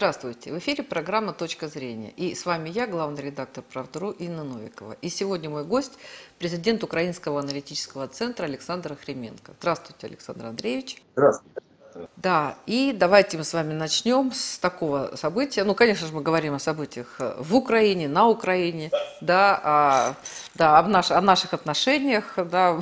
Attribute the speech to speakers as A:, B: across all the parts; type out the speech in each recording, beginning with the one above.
A: Здравствуйте! В эфире программа «Точка зрения». И с вами я, главный редактор «Правдру» Инна Новикова. И сегодня мой гость – президент Украинского аналитического центра Александр Хременко. Здравствуйте, Александр Андреевич.
B: Здравствуйте.
A: Да, и давайте мы с вами начнем с такого события. Ну, конечно же, мы говорим о событиях в Украине, на Украине, да, о, да, о, наш, о наших отношениях, да,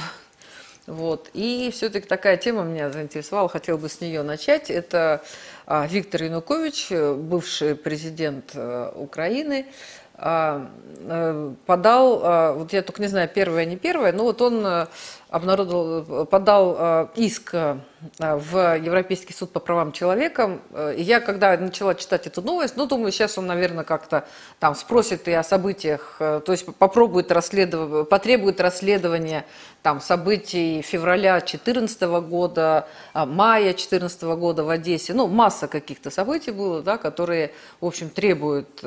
A: вот. И все-таки такая тема меня заинтересовала, хотел бы с нее начать. Это а, Виктор Янукович, бывший президент э, Украины, а, э, подал, а, вот я только не знаю, первое, не первое, но вот он э, обнародовал, подал иск в Европейский суд по правам человека. И я, когда начала читать эту новость, ну, думаю, сейчас он, наверное, как-то там спросит и о событиях, то есть попробует расследовать, потребует расследования там событий февраля 2014 года, мая 2014 года в Одессе. Ну, масса каких-то событий было, да, которые, в общем, требуют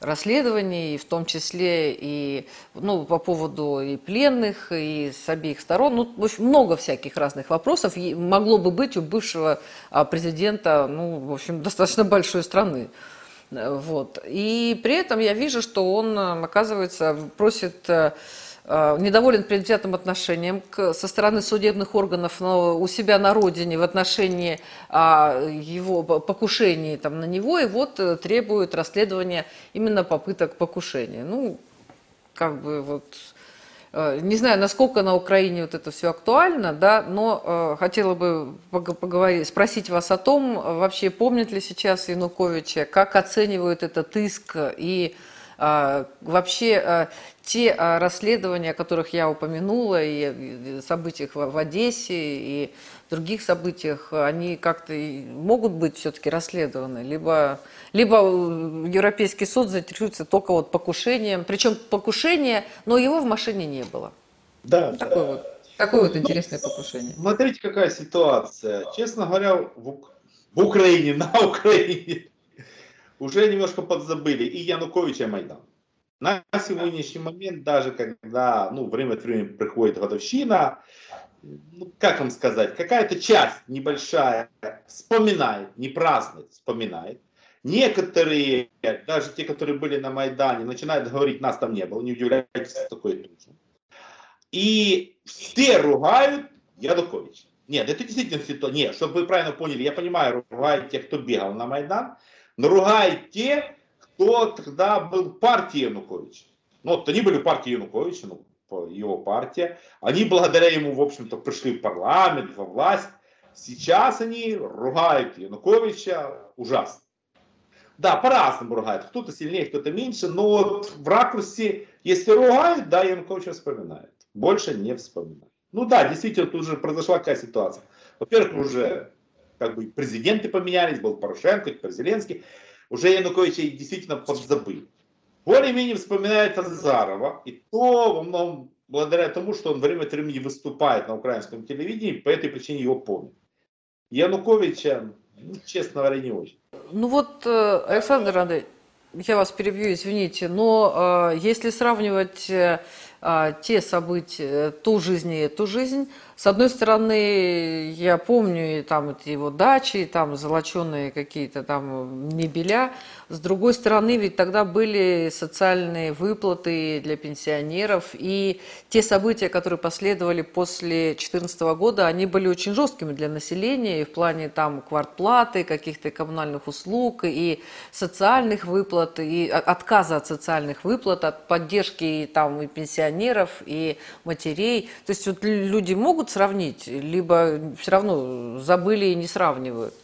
A: расследований, в том числе и ну, по поводу и пленных, и с обеих сторон. Ну, в общем, много всяких разных вопросов могло бы быть у бывшего а, президента, ну, в общем, достаточно большой страны. Вот. И при этом я вижу, что он, оказывается, просит э, э, недоволен предвзятым отношением к, со стороны судебных органов но у себя на родине в отношении а, его покушений там, на него, и вот э, требует расследования именно попыток покушения. Ну, как бы вот Э, не знаю, насколько на Украине вот это все актуально, да, но э, хотела бы поговорить, спросить вас о том, вообще помнят ли сейчас Януковича, как оценивают этот иск и э, вообще э, те э, расследования, о которых я упомянула, и, событиях в, в Одессе, и других событиях, они как-то могут быть все-таки расследованы, либо, либо э, Европейский суд заинтересуется только вот покушением, причем покушение, но его в машине не было.
B: Да,
A: такое
B: да.
A: вот, такое вот интересное покушение.
B: Смотрите, какая ситуация. Честно говоря, в, в Украине, на Украине уже немножко подзабыли и Януковича, Майдан. На сегодняшний момент, даже когда ну, время от времени приходит годовщина, ну, как вам сказать, какая-то часть небольшая вспоминает, не празднует, вспоминает. Некоторые, даже те, которые были на Майдане, начинают говорить, нас там не было, не удивляйтесь, такое тоже. И все ругают Януковича. Нет, это действительно ситуация. Нет, чтобы вы правильно поняли, я понимаю, ругают те, кто бегал на Майдан, но ругают те, кто тогда был партией Януковича. Ну, вот они были партией Януковича, ну, его партия. Они благодаря ему, в общем-то, пришли в парламент, во власть. Сейчас они ругают Януковича ужасно. Да, по-разному ругают. Кто-то сильнее, кто-то меньше. Но вот в ракурсе, если ругают, да, Януковича вспоминают. Больше не вспоминают. Ну да, действительно, тут уже произошла какая ситуация. Во-первых, уже как бы президенты поменялись, был Порошенко, теперь Зеленский. Уже Януковича действительно подзабыли более-менее вспоминает Азарова, и то во многом благодаря тому, что он время от времени выступает на украинском телевидении, по этой причине его помнят. Януковича, ну, честно говоря, не очень.
A: Ну вот, э, Александр Андреевич, я вас перебью, извините, но э, если сравнивать э, а, те события, ту жизнь и эту жизнь. С одной стороны, я помню и там эти его дачи, и там золоченые какие-то там мебеля. С другой стороны, ведь тогда были социальные выплаты для пенсионеров, и те события, которые последовали после 2014 года, они были очень жесткими для населения и в плане там квартплаты, каких-то коммунальных услуг, и социальных выплат, и отказа от социальных выплат, от поддержки там и пенсионеров и матерей. То есть вот люди могут сравнить, либо все равно забыли и не сравнивают?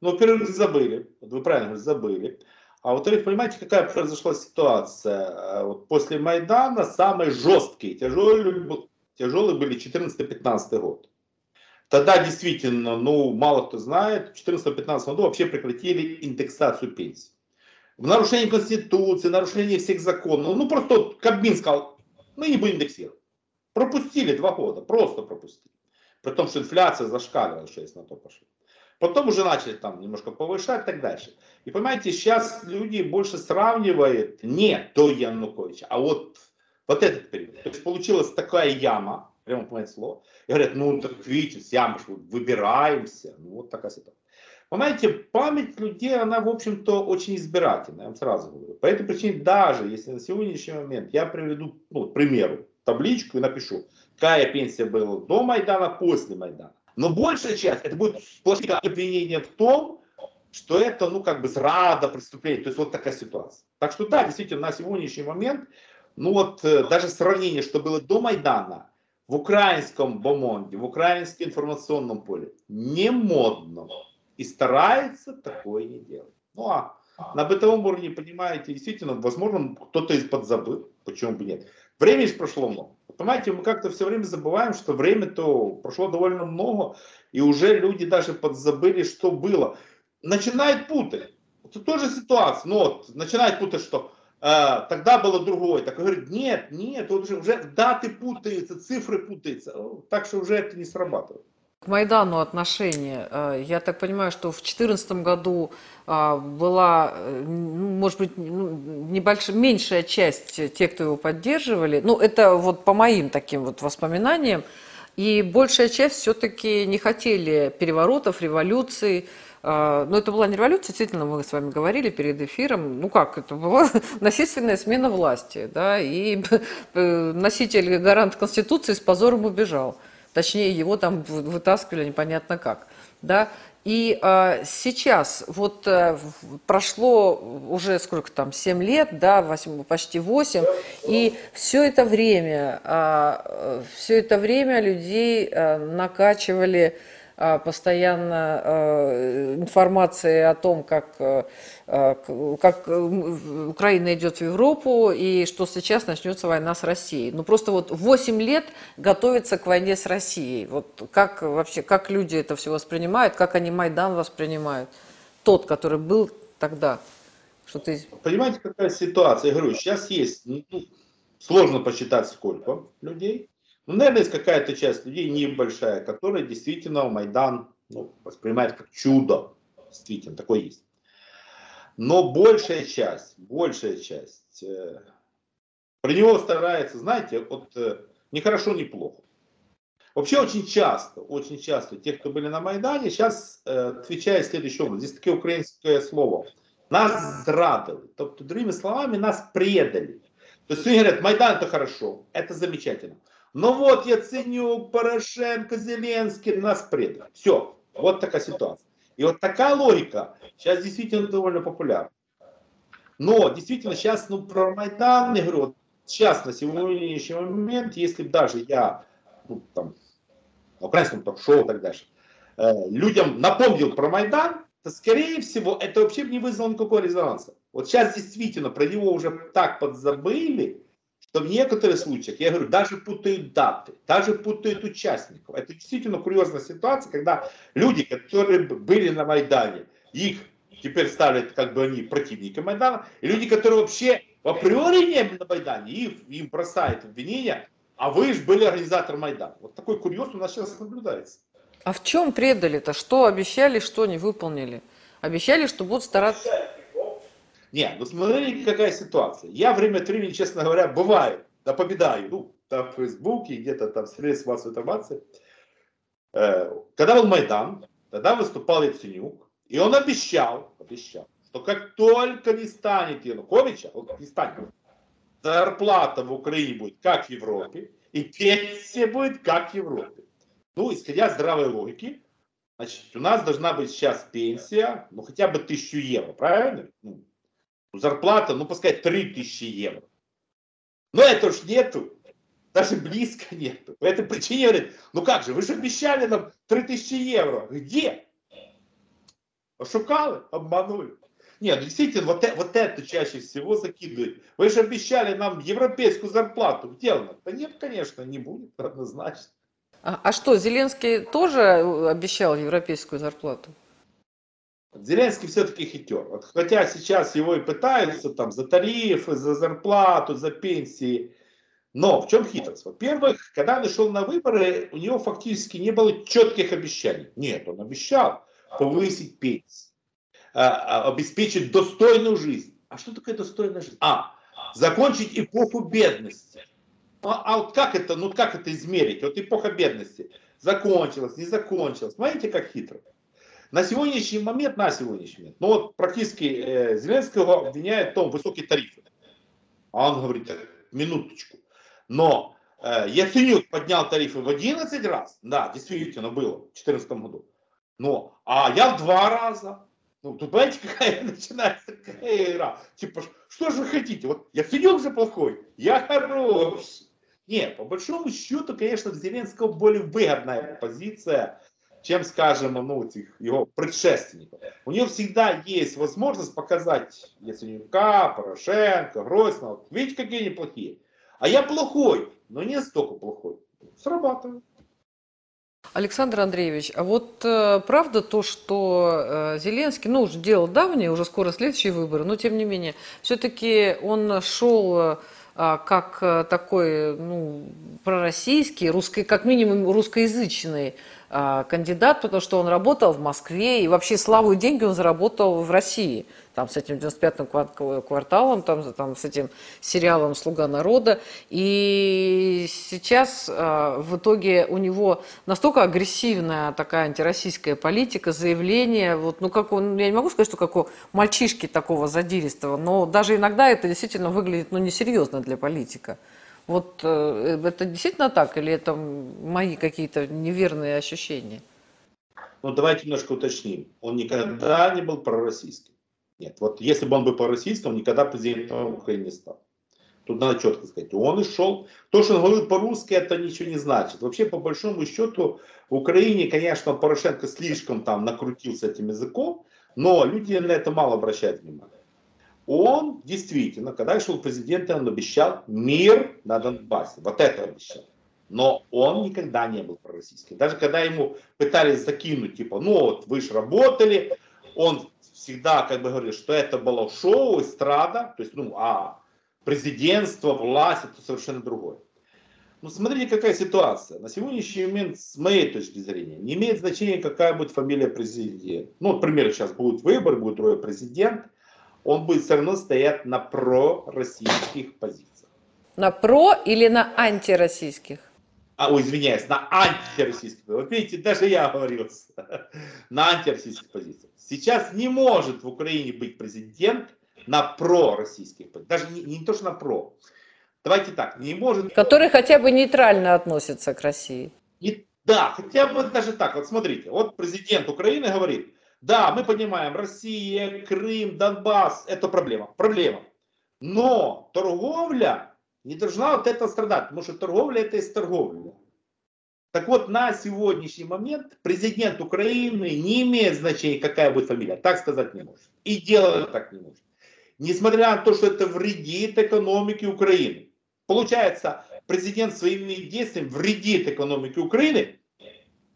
B: Ну, во-первых, забыли. Вы правильно говорите, забыли. А во-вторых, понимаете, какая произошла ситуация? А Вот после Майдана самые жесткие, тяжелые, тяжелые были 14-15 год. Тогда действительно, ну, мало кто знает, в 14-15 году вообще прекратили индексацию пенсий в нарушении Конституции, нарушении всех законов. Ну, просто Кабмин сказал, мы не будем индексировать. Пропустили два года, просто пропустили. При том, что инфляция зашкаливала, что есть на то пошло. Потом уже начали там немножко повышать и так дальше. И понимаете, сейчас люди больше сравнивают не до Януковича, а вот, вот этот период. То есть получилась такая яма, прямо понимаете слово. И говорят, ну так видите, с ямы выбираемся. Ну вот такая ситуация. Понимаете, память людей, она, в общем-то, очень избирательная, я вам сразу говорю. По этой причине, даже если на сегодняшний момент я приведу, ну, к примеру, табличку и напишу, какая пенсия была до Майдана, после Майдана. Но большая часть, это будет сплошное обвинение в том, что это, ну, как бы зрада преступление. То есть вот такая ситуация. Так что да, действительно, на сегодняшний момент, ну вот э, даже сравнение, что было до Майдана, в украинском бомонде, в украинском информационном поле, не модно и старается такое не делать. Ну а на бытовом уровне, понимаете, действительно, возможно, кто-то из подзабыл, почему бы нет. Времени прошло много. Понимаете, мы как-то все время забываем, что время-то прошло довольно много, и уже люди даже подзабыли, что было. Начинают путать. Это тоже ситуация. Ну вот, начинают путать, что э, тогда было другое. Так говорит, нет, нет, уже, уже даты путаются, цифры путаются. Так что уже это не срабатывает.
A: К Майдану отношение. Э, я так понимаю, что в 2014 году э, была, э, ну, может быть, ну, небольшая, меньшая часть тех, кто его поддерживали. Ну, это вот по моим таким вот воспоминаниям. И большая часть все-таки не хотели переворотов, революций. Но это была не революция, действительно, мы с вами говорили перед эфиром. Ну как, это была насильственная смена власти. Да, и носитель гарант Конституции с позором убежал. Точнее, его там вытаскивали непонятно как. Да? И э, сейчас, вот э, прошло уже сколько там, 7 лет, да, 8, почти 8, и все это время, э, все это время людей э, накачивали а, постоянно а, информации о том, как, а, как Украина идет в Европу и что сейчас начнется война с Россией. Ну просто вот 8 лет готовится к войне с Россией. Вот как вообще, как люди это все воспринимают, как они Майдан воспринимают? Тот, который был тогда.
B: Что ты... Понимаете, какая ситуация? Я говорю, сейчас есть, ну, сложно посчитать сколько людей, ну, наверное, есть какая-то часть людей небольшая, которая действительно Майдан ну, воспринимает как чудо. Действительно, такое есть. Но большая часть, большая часть э, про него старается, знаете, вот э, не хорошо, плохо. Вообще очень часто, очень часто те, кто были на Майдане, сейчас э, отвечают следующим образом. Здесь такое украинское слово. Нас зрадили. Тобто, другими словами, нас предали. То есть они говорят, Майдан это хорошо, это замечательно. Но вот Яценюк, Порошенко, Зеленский нас предали. Все, вот такая ситуация. И вот такая логика сейчас действительно довольно популярна. Но действительно сейчас, ну, про Майдан, я говорю, вот сейчас на сегодняшний момент, если бы даже я, ну, там, на украинском ток-шоу и так дальше, э, людям напомнил про Майдан, то, скорее всего, это вообще не вызвало никакого резонанса. Вот сейчас действительно про него уже так подзабыли, что в некоторых случаях, я говорю, даже путают даты, даже путают участников. Это действительно курьезная ситуация, когда люди, которые были на Майдане, их теперь ставят как бы они противники Майдана, и люди, которые вообще в априори не были на Майдане, их, им бросают обвинения, а вы же были организатором Майдана. Вот такой курьез у нас сейчас наблюдается.
A: А в чем предали-то? Что обещали, что не выполнили? Обещали, что будут стараться...
B: Нет, ну смотрите, какая ситуация. Я время от времени, честно говоря, бываю, да победаю, ну, там в Фейсбуке, где-то там в средствах массовой информации. Э, когда был Майдан, тогда выступал Яценюк, и он обещал, обещал, что как только не станет Януковича, он не станет, зарплата в Украине будет как в Европе, и пенсия будет как в Европе. Ну, исходя из здравой логики, значит, у нас должна быть сейчас пенсия, ну, хотя бы тысячу евро, правильно? Ну, зарплата, ну, пускай 3000 евро. Но это уж нету, даже близко нету. По этой причине говорит, ну как же, вы же обещали нам 3000 евро. Где? Ошукали, обманули. Нет, ну, действительно, вот, э, вот это чаще всего закидывают. Вы же обещали нам европейскую зарплату. Где она? Да нет, конечно, не будет, однозначно.
A: А, а что, Зеленский тоже э, обещал европейскую зарплату?
B: Зеленский все-таки хитер. Вот, хотя сейчас его и пытаются там за тарифы, за зарплату, за пенсии. Но в чем хитрость? Во-первых, когда он шел на выборы, у него фактически не было четких обещаний. Нет, он обещал повысить пенсии, а, а, обеспечить достойную жизнь. А что такое достойная жизнь? А, закончить эпоху бедности. А, а вот как это, ну как это измерить? Вот эпоха бедности закончилась, не закончилась. Смотрите, как хитро. На сегодняшний момент, на сегодняшний момент, ну вот практически э, Зеленского обвиняют в том высокие тарифы. А он говорит, минуточку. Но э, Яценюк поднял тарифы в 11 раз. Да, действительно было в 2014 году. Но, а я в два раза. Ну, тут понимаете, какая начинается такая игра. Типа, что же вы хотите? Вот Яценюк же плохой, я хороший. Нет, по большому счету, конечно, Зеленского более выгодная позиция, чем, скажем, ну, этих его предшественников. У него всегда есть возможность показать Яценюка, Порошенко, Гройсмана. Вот, видите, какие они плохие. А я плохой, но не столько плохой. Срабатывает.
A: Александр Андреевич, а вот э, правда то, что э, Зеленский, ну, уже дело давнее, уже скоро следующие выборы, но тем не менее, все-таки он шел э, как э, такой, ну, пророссийский, русский, как минимум русскоязычный кандидат, потому что он работал в Москве, и вообще славу и деньги он заработал в России – там, с этим 95-м кварталом, там, там, с этим сериалом «Слуга народа». И сейчас э, в итоге у него настолько агрессивная такая антироссийская политика, заявление, вот, ну, как он, я не могу сказать, что как у мальчишки такого задиристого, но даже иногда это действительно выглядит, ну, несерьезно для политика. Вот э, это действительно так, или это мои какие-то неверные ощущения?
B: Ну, давайте немножко уточним. Он никогда не был пророссийским. Нет, вот если бы он был по-российски, он никогда президентом Украины не стал. Тут надо четко сказать. Он и шел. То, что он говорил по-русски, это ничего не значит. Вообще, по большому счету, в Украине, конечно, Порошенко слишком там накрутился этим языком, но люди на это мало обращают внимание. Он действительно, когда шел президентом, он обещал мир на Донбассе. Вот это обещал. Но он никогда не был пророссийским. Даже когда ему пытались закинуть, типа, ну вот вы же работали, он всегда как бы говорил, что это было шоу, эстрада, то есть, ну, а президентство, власть, это совершенно другое. Ну, смотрите, какая ситуация. На сегодняшний момент, с моей точки зрения, не имеет значения, какая будет фамилия президента. Ну, например, сейчас будет выбор, будет другой президент, он будет все равно стоять на пророссийских позициях.
A: На про или на антироссийских?
B: А, ой, извиняюсь, на антироссийских. Вот видите, даже я говорил на антироссийских позициях. Сейчас не может в Украине быть президент на пророссийских, даже не, не то, что на про. Давайте так, не может...
A: Который хотя бы нейтрально относится к России.
B: Не, да, хотя бы даже так. Вот смотрите, вот президент Украины говорит, да, мы понимаем, Россия, Крым, Донбасс, это проблема. Проблема. Но торговля не должна вот это страдать, потому что торговля это и торговля. Так вот, на сегодняшний момент президент Украины не имеет значения, какая будет фамилия. Так сказать не может. И делать так не может. Несмотря на то, что это вредит экономике Украины. Получается, президент своими действиями вредит экономике Украины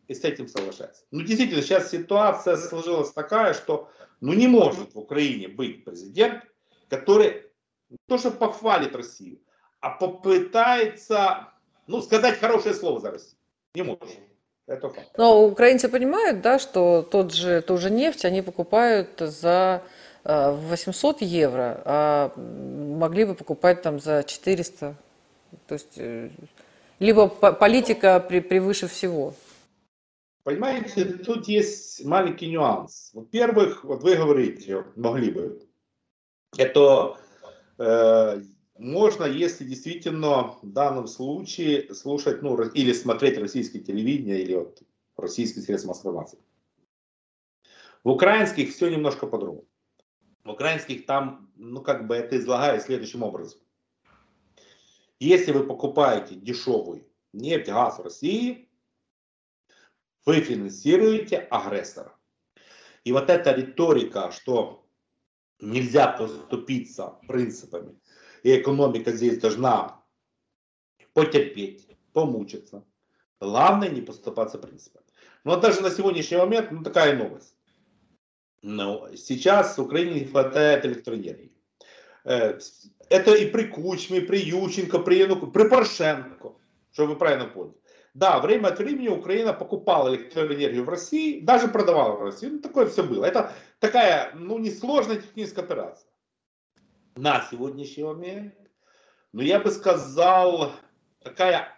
B: и с этим соглашается. Ну, действительно, сейчас ситуация сложилась такая, что ну, не может в Украине быть президент, который не то, что похвалит Россию, а попытается ну, сказать хорошее слово за Россию. Не может.
A: Это факт. Но украинцы понимают, да, что тот же, ту же нефть они покупают за 800 э, евро, а могли бы покупать там за 400. То есть, э, либо политика превыше всего.
B: Понимаете, тут есть маленький нюанс. Во-первых, вот вы говорите, могли бы. Это э, можно, если действительно в данном случае слушать, ну, или смотреть российское телевидение, или вот российские средства массовой информации. В украинских все немножко по-другому. В украинских там, ну, как бы это излагаю следующим образом. Если вы покупаете дешевую нефть, газ в России, вы финансируете агрессора. И вот эта риторика, что нельзя поступиться принципами и экономика здесь должна потерпеть, помучиться. Главное не поступаться принципом. Но даже на сегодняшний момент, ну такая новость. Но сейчас в Украине не хватает электроэнергии. Э, это и при Кучме, и при Ющенко, при Януку, при Порошенко, чтобы вы правильно поняли. Да, время от времени Украина покупала электроэнергию в России, даже продавала в России. Ну, такое все было. Это такая, ну, несложная техническая операция на сегодняшний момент, но я бы сказал, такая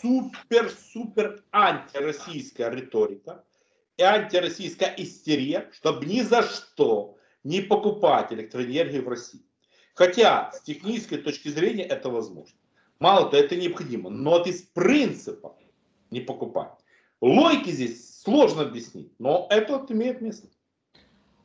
B: супер-супер антироссийская риторика. антироссийская истерия, чтобы ни за что не покупать электроэнергию в России. Хотя с технической точки зрения это возможно. Мало того, это необходимо, но вот из принципа не покупать. Логики здесь сложно объяснить, но это имеет место.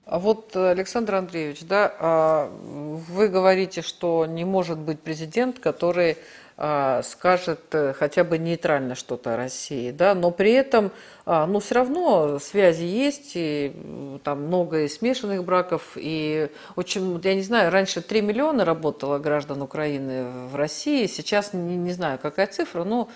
A: А вот, Александр Андреевич, да, а, вы говорите, что не может быть президент, который а, скажет э, хотя бы нейтрально что-то о России, да, но при этом, а, ну, все равно связи есть, и там много и смешанных браков, и очень, я не знаю, раньше 3 миллиона работало граждан Украины в России, сейчас не, не знаю, какая цифра, но Э,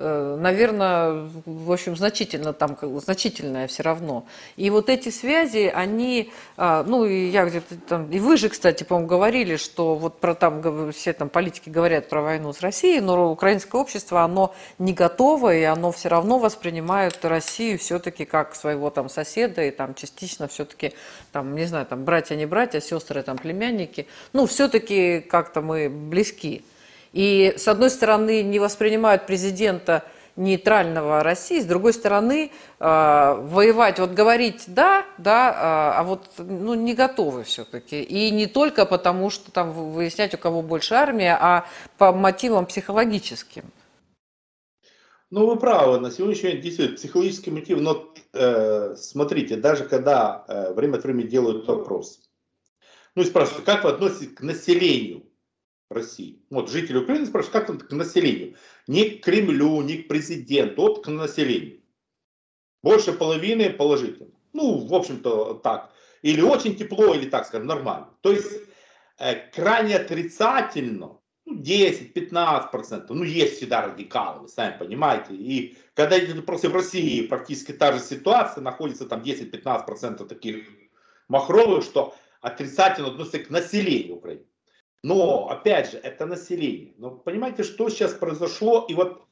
A: наверное, в общем, значительно там, значительное все равно. И вот эти связи, они, а, ну, и я где-то там, и вы же, кстати, по-моему, говорили, что вот про там, все там политики говорят про войну с Россией, но украинское общество, оно не готово, и оно все равно воспринимает Россию все-таки как своего там соседа, и там частично все-таки, там, не знаю, там, братья, не братья, сестры, там, племянники, ну, все-таки как-то мы близки. И, с одной стороны, не воспринимают президента нейтрального России, с другой стороны, э, воевать, вот говорить да, да, э, а вот ну, не готовы все-таки. И не только потому, что там выяснять, у кого больше армия, а по мотивам психологическим.
B: Ну, вы правы, на сегодняшний день действует психологический мотив, но э, смотрите, даже когда э, время от времени делают вопрос, ну и спрашивают, как вы относитесь к населению России. Вот жители Украины спрашивают, как к населению. Не к Кремлю, не к президенту, вот к населению. Больше половины положительно. Ну, в общем-то, так. Или очень тепло, или так скажем, нормально. То есть э, крайне отрицательно, ну, 10-15%, ну, есть всегда радикалы, вы сами понимаете. И когда просто в России практически та же ситуация, находится там 10-15% таких махровых, что отрицательно относятся к населению Украины. Но, опять же, это население. Но понимаете, что сейчас произошло, и вот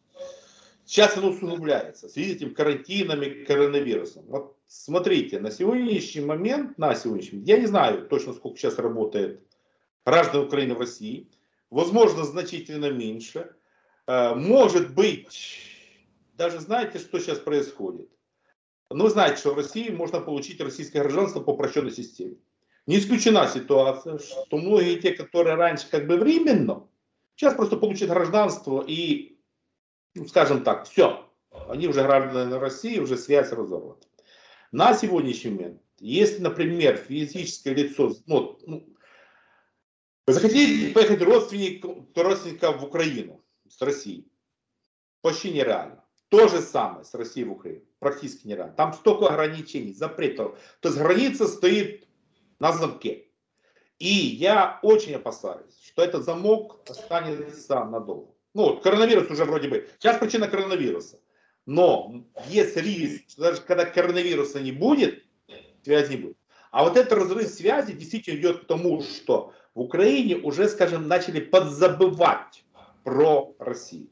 B: сейчас оно усугубляется в связи с этим карантином и коронавирусом. Вот смотрите, на сегодняшний момент, на сегодняшний я не знаю точно, сколько сейчас работает граждан Украины в России, возможно, значительно меньше. Э, может быть, даже знаете, что сейчас происходит? Ну, знаете, что в России можно получить российское гражданство по упрощенной системе. Не исключена ситуация, что многие те, которые раньше как бы временно, сейчас просто получат гражданство и, ну, скажем так, все, они уже граждане России, уже связь разорвана. На сегодняшний момент, если, например, физическое лицо, ну, ну, вы захотите поехать родственник, родственника в Украину с Россией, почти нереально. То же самое с Россией в Украину, практически нереально. Там столько ограничений, запретов. То есть граница стоит на замке. И я очень опасаюсь, что этот замок останется надолго. Ну, вот коронавирус уже вроде бы. Сейчас причина коронавируса. Но есть риск, что даже когда коронавируса не будет, связи не будет. А вот этот разрыв связи действительно идет к тому, что в Украине уже, скажем, начали подзабывать про Россию.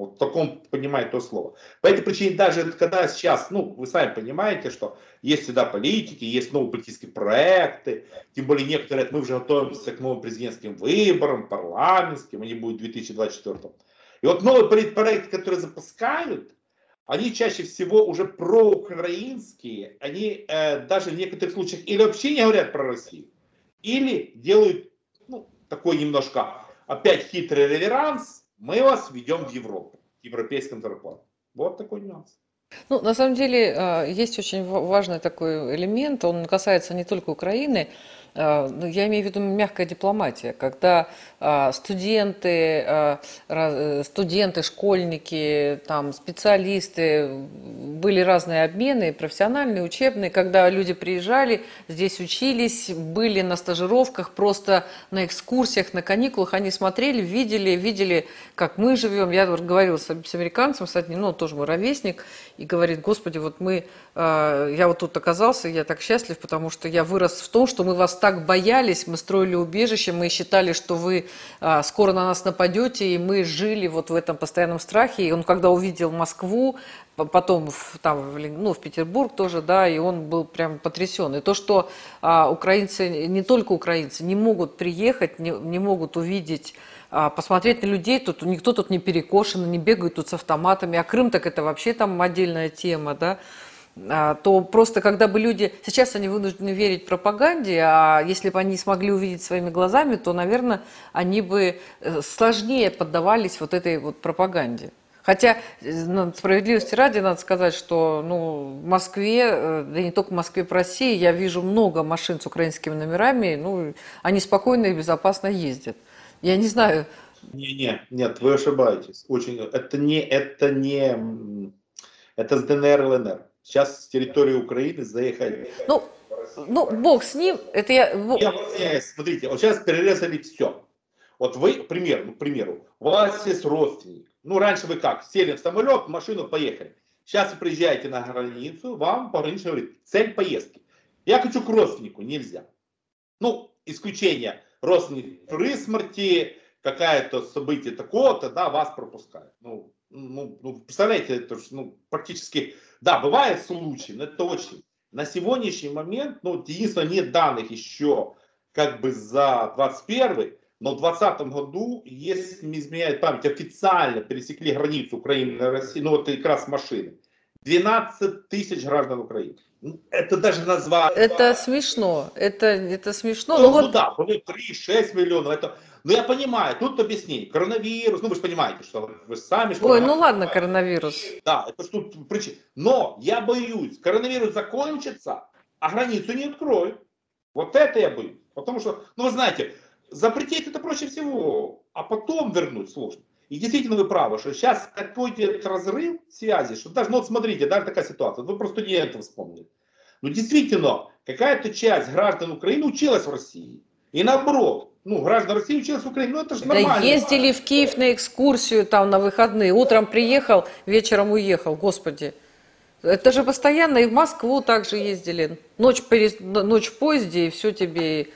B: Вот в таком понимает то слово. По этой причине даже когда сейчас, ну, вы сами понимаете, что есть всегда политики, есть новые политические проекты, тем более некоторые, мы уже готовимся к новым президентским выборам, парламентским, они будут в 2024. И вот новые проекты, которые запускают, они чаще всего уже проукраинские, они э, даже в некоторых случаях или вообще не говорят про Россию, или делают ну, такой немножко опять хитрый реверанс, мы вас ведем в Европу, к европейским зарплатам. Вот такой нюанс.
A: Ну, на самом деле, э, есть очень важный такой элемент, он касается не только Украины, я имею в виду мягкая дипломатия, когда э, студенты, э, студенты, школьники, там, специалисты, были разные обмены, профессиональные, учебные, когда люди приезжали, здесь учились, были на стажировках, просто на экскурсиях, на каникулах, они смотрели, видели, видели, как мы живем. Я говорила с, с американцем, кстати, ну, тоже мой ровесник, и говорит, господи, вот мы, я вот тут оказался, я так счастлив, потому что я вырос в том, что мы вас так боялись, мы строили убежище, мы считали, что вы а, скоро на нас нападете, и мы жили вот в этом постоянном страхе. И он, когда увидел Москву, потом в, там, ну, в Петербург тоже, да, и он был прям потрясен. И то, что а, украинцы, не только украинцы, не могут приехать, не, не могут увидеть а, посмотреть на людей, тут никто тут не перекошен, не бегает тут с автоматами, а Крым так это вообще там отдельная тема, да, а, то просто когда бы люди... Сейчас они вынуждены верить пропаганде, а если бы они смогли увидеть своими глазами, то, наверное, они бы э, сложнее поддавались вот этой вот пропаганде. Хотя, ну, справедливости ради, надо сказать, что ну, в Москве, э, да не только в Москве, в России, я вижу много машин с украинскими номерами, ну, они спокойно и безопасно ездят. Я не знаю...
B: Не, не, нет, вы ошибаетесь. Очень, это не, это не, это с ДНР, ЛНР. Сейчас с территории Украины заехали.
A: Ну, ну, бог с ним, это я...
B: Я смотрите, вот сейчас перерезали все. Вот вы, пример, ну, к примеру, у вас есть родственник. Ну, раньше вы как, сели в самолет, в машину, поехали. Сейчас вы приезжаете на границу, вам пограничник говорит, цель поездки. Я хочу к родственнику, нельзя. Ну, исключение, родственник при смерти, какое-то событие такого-то, да, вас пропускают. Ну, ну, ну, представляете, это ну, практически, да, бывают случаи, но это очень. На сегодняшний момент, ну, единственное, нет данных еще как бы за 21 но в 2020 году, если не изменяет память, официально пересекли границу Украины и России, ну вот как раз машины, 12 тысяч граждан Украины. Ну, это даже назвать.
A: Это смешно. Это, это смешно.
B: Ну, ну вот... да, 3-6 миллионов. Это... Ну я понимаю, тут объяснение. Коронавирус, ну вы же понимаете, что вы сами... Что
A: Ой, ну ладно, коронавирус.
B: Да, это что тут причина. Но я боюсь, коронавирус закончится, а границу не откроют. Вот это я боюсь. Потому что, ну вы знаете, запретить это проще всего, а потом вернуть сложно. И действительно вы правы, что сейчас такой идет разрыв связи, что даже, ну вот смотрите, даже такая ситуация, вы про студентов вспомнили. Ну действительно, какая-то часть граждан Украины училась в России. И наоборот, ну, граждан России училась в Украине, ну это же нормально.
A: Да ездили в Киев на экскурсию там на выходные, утром приехал, вечером уехал, господи. Это же постоянно и в Москву также ездили. Ночь, ночь в поезде, и все тебе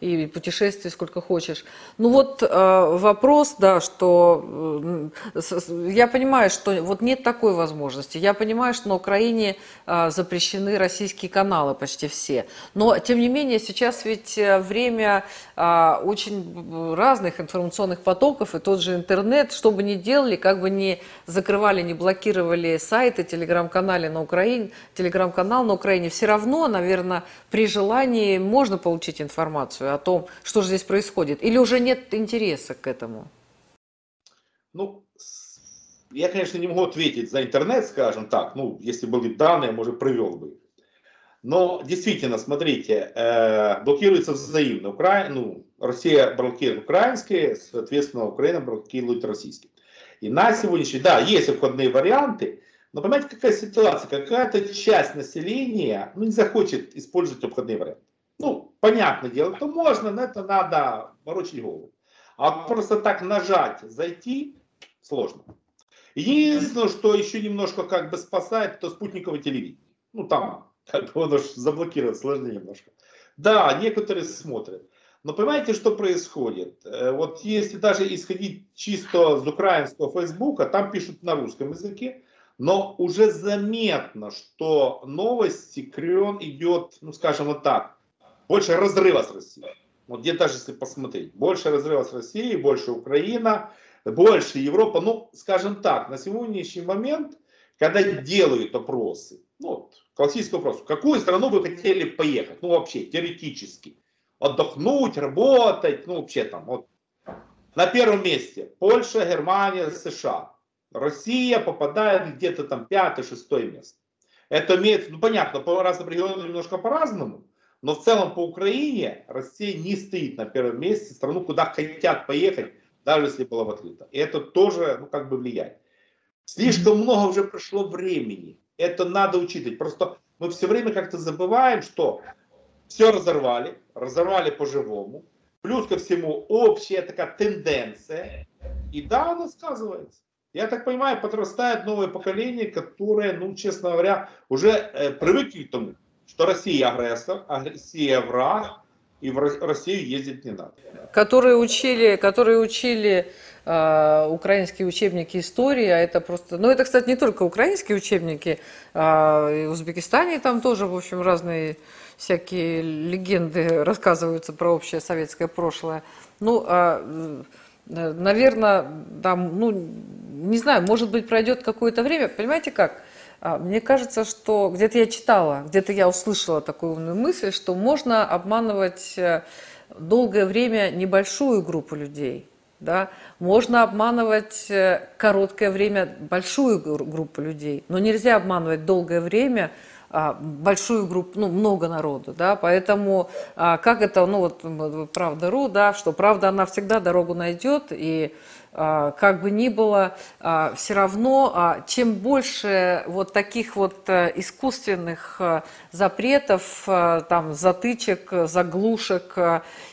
A: и путешествий сколько хочешь. Ну вот э, вопрос, да, что э, я понимаю, что вот нет такой возможности. Я понимаю, что на Украине э, запрещены российские каналы почти все. Но, тем не менее, сейчас ведь э, время э, очень разных информационных потоков, и тот же интернет, что бы ни делали, как бы ни закрывали, не блокировали сайты, телеграм-каналы на Украине, телеграм-канал на Украине, все равно, наверное, при желании можно получить информацию информацию о том, что же здесь происходит? Или уже нет интереса к этому?
B: Ну, я, конечно, не могу ответить за интернет, скажем так. Ну, если были данные, может, привел бы. Но действительно, смотрите, э, блокируется взаимно. Укра... Ну, Россия блокирует украинские, соответственно, Украина блокирует российские. И на сегодняшний да, есть обходные варианты, но понимаете, какая ситуация? Какая-то часть населения ну, не захочет использовать обходные варианты. Ну, понятное дело, то можно, но это надо ворочить голову. А просто так нажать, зайти, сложно. Единственное, что еще немножко как бы спасает, это спутниковое телевидение. Ну, там, как бы оно заблокировать сложнее немножко. Да, некоторые смотрят. Но понимаете, что происходит? Э, вот если даже исходить чисто с украинского фейсбука, там пишут на русском языке, но уже заметно, что новости, крен идет, ну скажем вот так, больше разрыва с Россией. Вот где даже если посмотреть, больше разрыва с Россией, больше Украина, больше Европа. Ну, скажем так, на сегодняшний момент, когда делают опросы, ну, вот, классический вопрос, в какую страну вы хотели поехать? Ну, вообще, теоретически. Отдохнуть, работать, ну, вообще там, вот. На первом месте Польша, Германия, США. Россия попадает где-то там пятое-шестое место. Это место, ну понятно, по разным регионам немножко по-разному, но в целом по Украине Россия не стоит на первом месте, страну, куда хотят поехать, даже если было открыто. И это тоже, ну, как бы влияет. Слишком много уже прошло времени. Это надо учитывать. Просто мы все время как-то забываем, что все разорвали, разорвали по-живому. Плюс ко всему общая такая тенденция. И да, она сказывается. Я так понимаю, подрастает новое поколение, которое, ну, честно говоря, уже э, привыкли к тому, что Россия агрессор, а Россия враг, и в Россию ездить не надо.
A: Которые учили, которые учили э, украинские учебники истории, а это просто... Ну, это, кстати, не только украинские учебники, а и в Узбекистане там тоже, в общем, разные всякие легенды рассказываются про общее советское прошлое. Ну, а, наверное, там, ну, не знаю, может быть, пройдет какое-то время. Понимаете как? А, мне кажется, что где-то я читала, где-то я услышала такую умную мысль, что можно обманывать э, долгое время небольшую группу людей. Да? Можно обманывать э, короткое время большую группу людей, но нельзя обманывать долгое время а, большую группу, ну, много народу, да, поэтому а, как это, ну, вот правда.ру, да, что правда, она всегда дорогу найдет, и как бы ни было, все равно, чем больше вот таких вот э, искусственных э, запретов, э, там, затычек, заглушек,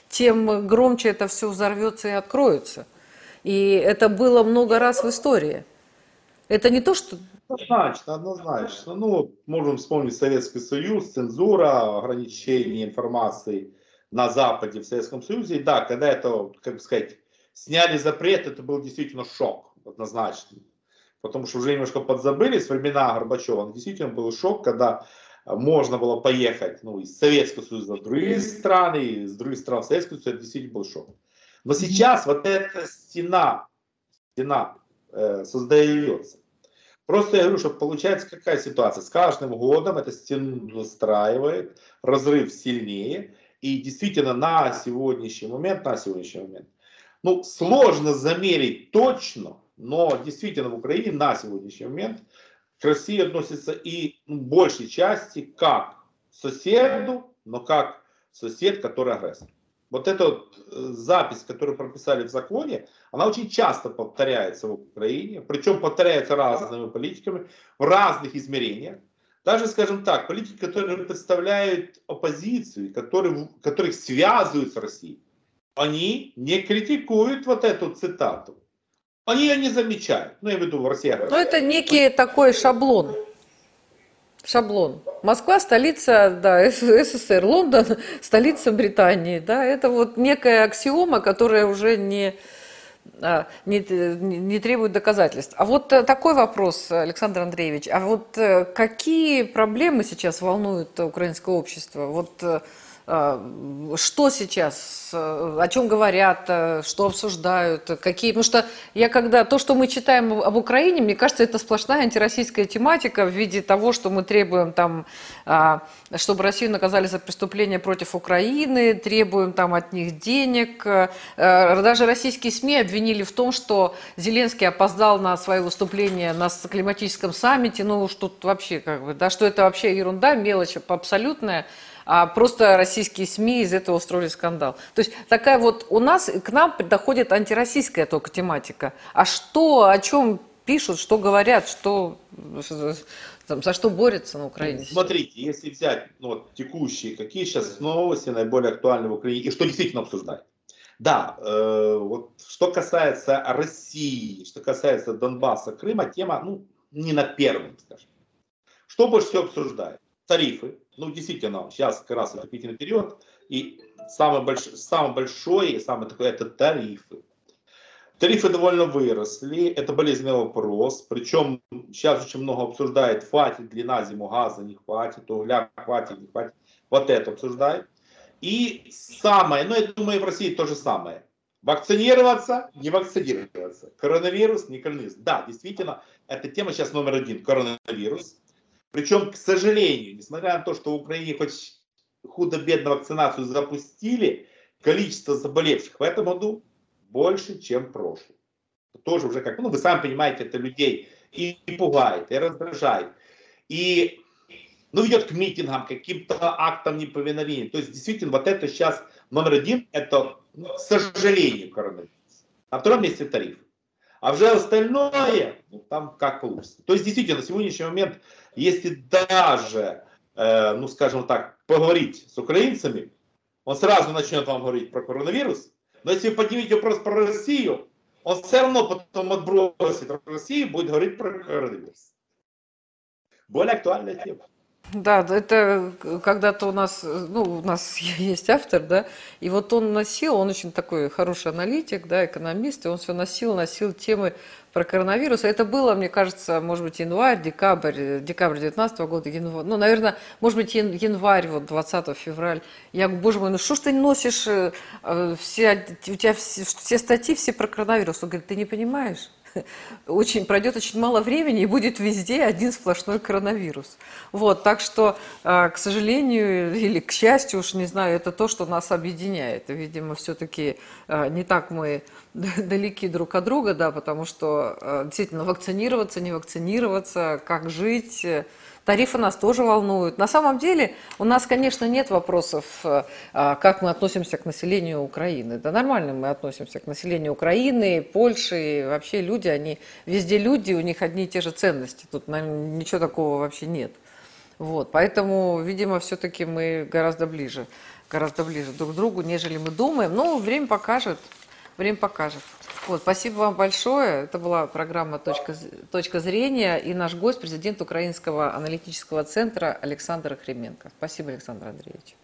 A: тем громче это все взорвется и откроется. И это было много раз в истории. Это не то, что...
B: Однозначно, однозначно. Ну, можем вспомнить Советский Союз, цензура, ограничение информации на Западе, в Советском Союзе. И да, когда это, как бы сказать, сняли запрет, это был действительно шок, однозначно. Потому что уже немножко подзабыли с времена Горбачева. Действительно был шок, когда можно было поехать ну, из Советского Союза в другие страны, из других стран Советского Союза, это действительно был шок. Но сейчас вот эта стена, стена э, создается. Просто я говорю, что получается какая ситуация. С каждым годом эта стена настраивает, разрыв сильнее. И действительно на сегодняшний момент, на сегодняшний момент, ну, сложно замерить точно, но действительно в Украине на сегодняшний момент к России относится и ну, большей части как соседу, но как сосед, который агрессор. Вот эта вот э, запись, которую прописали в законе, она очень часто повторяется в Украине, причем повторяется разными политиками в разных измерениях. Даже, скажем так, политики, которые представляют оппозицию, которые, которых связывают с Россией, они не критикуют вот эту цитату. Они ее не замечают. Ну, я имею в России.
A: Ну, это некий такой шаблон. Шаблон. Москва столица, да, СССР, Лондон столица Британии, да, это вот некая аксиома, которая уже не, а, не, не требует доказательств. А вот э, такой вопрос, Александр Андреевич, а вот э, какие проблемы сейчас волнуют украинское общество? Вот э, что сейчас, о чем говорят, что обсуждают, какие... Потому что я когда... То, что мы читаем об Украине, мне кажется, это сплошная антироссийская тематика в виде того, что мы требуем там, а, чтобы Россию наказали за преступления против Украины, требуем там от них денег. А, даже российские СМИ обвинили в том, что Зеленский опоздал на свое выступление на климатическом саммите. Ну, что тут вообще как бы, да, что это вообще ерунда, мелочь абсолютная а просто российские СМИ из этого устроили скандал. То есть такая вот у нас к нам доходит антироссийская только тематика. А что, о чем пишут, что говорят, что там, за что борются на Украине?
B: Смотрите, если взять ну, вот, текущие, какие сейчас новости наиболее актуальны в Украине и что действительно обсуждать. Да, э, вот что касается России, что касается Донбасса, Крыма, тема ну, не на первом, скажем. Что больше всего обсуждают? Тарифы, ну, действительно, сейчас как раз отопительный период, и самый, больш, самый большой и самый такой это тарифы. Тарифы довольно выросли, это болезненный вопрос, причем сейчас очень много обсуждает, хватит ли на зиму газа, не хватит, угля хватит, не хватит, вот это обсуждает. И самое, ну я думаю, в России то же самое. Вакцинироваться, не вакцинироваться. Коронавирус, не коронавирус. Да, действительно, эта тема сейчас номер один, коронавирус. Причем, к сожалению, несмотря на то, что в Украине хоть худо-бедно вакцинацию запустили, количество заболевших в этом году больше, чем в прошлом. Тоже уже как, ну вы сами понимаете, это людей и пугает, и раздражает, и ну, ведет к митингам, каким-то актам неповиновения. То есть, действительно, вот это сейчас номер один, это, ну, к сожалению, коронавирус. На втором месте тариф. А уже остальное, ну, там как получится. То есть, действительно, на сегодняшний момент если даже, э, ну скажем так, поговорить с украинцами, он сразу начнет вам говорить про коронавирус, но если вы поднимете вопрос про Россию, он все равно потом отбросит Россию и будет говорить про коронавирус. Более актуальная тема.
A: Да, это когда-то у нас, ну, у нас есть автор, да, и вот он носил, он очень такой хороший аналитик, да, экономист, и он все носил, носил темы про коронавирус. Это было, мне кажется, может быть, январь, декабрь, декабрь 19 года, январь, ну, наверное, может быть, январь, вот 20 февраль. Я говорю, боже мой, ну что ж ты носишь, э, все, у тебя все, все статьи все про коронавирус? Он говорит, ты не понимаешь? Очень пройдет очень мало времени и будет везде один сплошной коронавирус. Вот, так что, э, к сожалению или к счастью, уж не знаю, это то, что нас объединяет. видимо, все-таки э, не так мы далеки друг от друга, да, потому что э, действительно вакцинироваться, не вакцинироваться, как жить, Тарифы нас тоже волнуют. На самом деле у нас, конечно, нет вопросов, э, а, как мы относимся к населению Украины. Да нормально мы относимся к населению Украины, Польши. Вообще люди, они везде люди, у них одни и те же ценности. Тут наверное, ничего такого вообще нет. Вот, поэтому, видимо, все-таки мы гораздо ближе, гораздо ближе друг к другу, нежели мы думаем. Но время покажет, время покажет. Вот, спасибо вам большое. Это была программа «Точка, «Точка зрения» и наш гость, президент Украинского аналитического центра Александр Хременко. Спасибо, Александр Андреевич.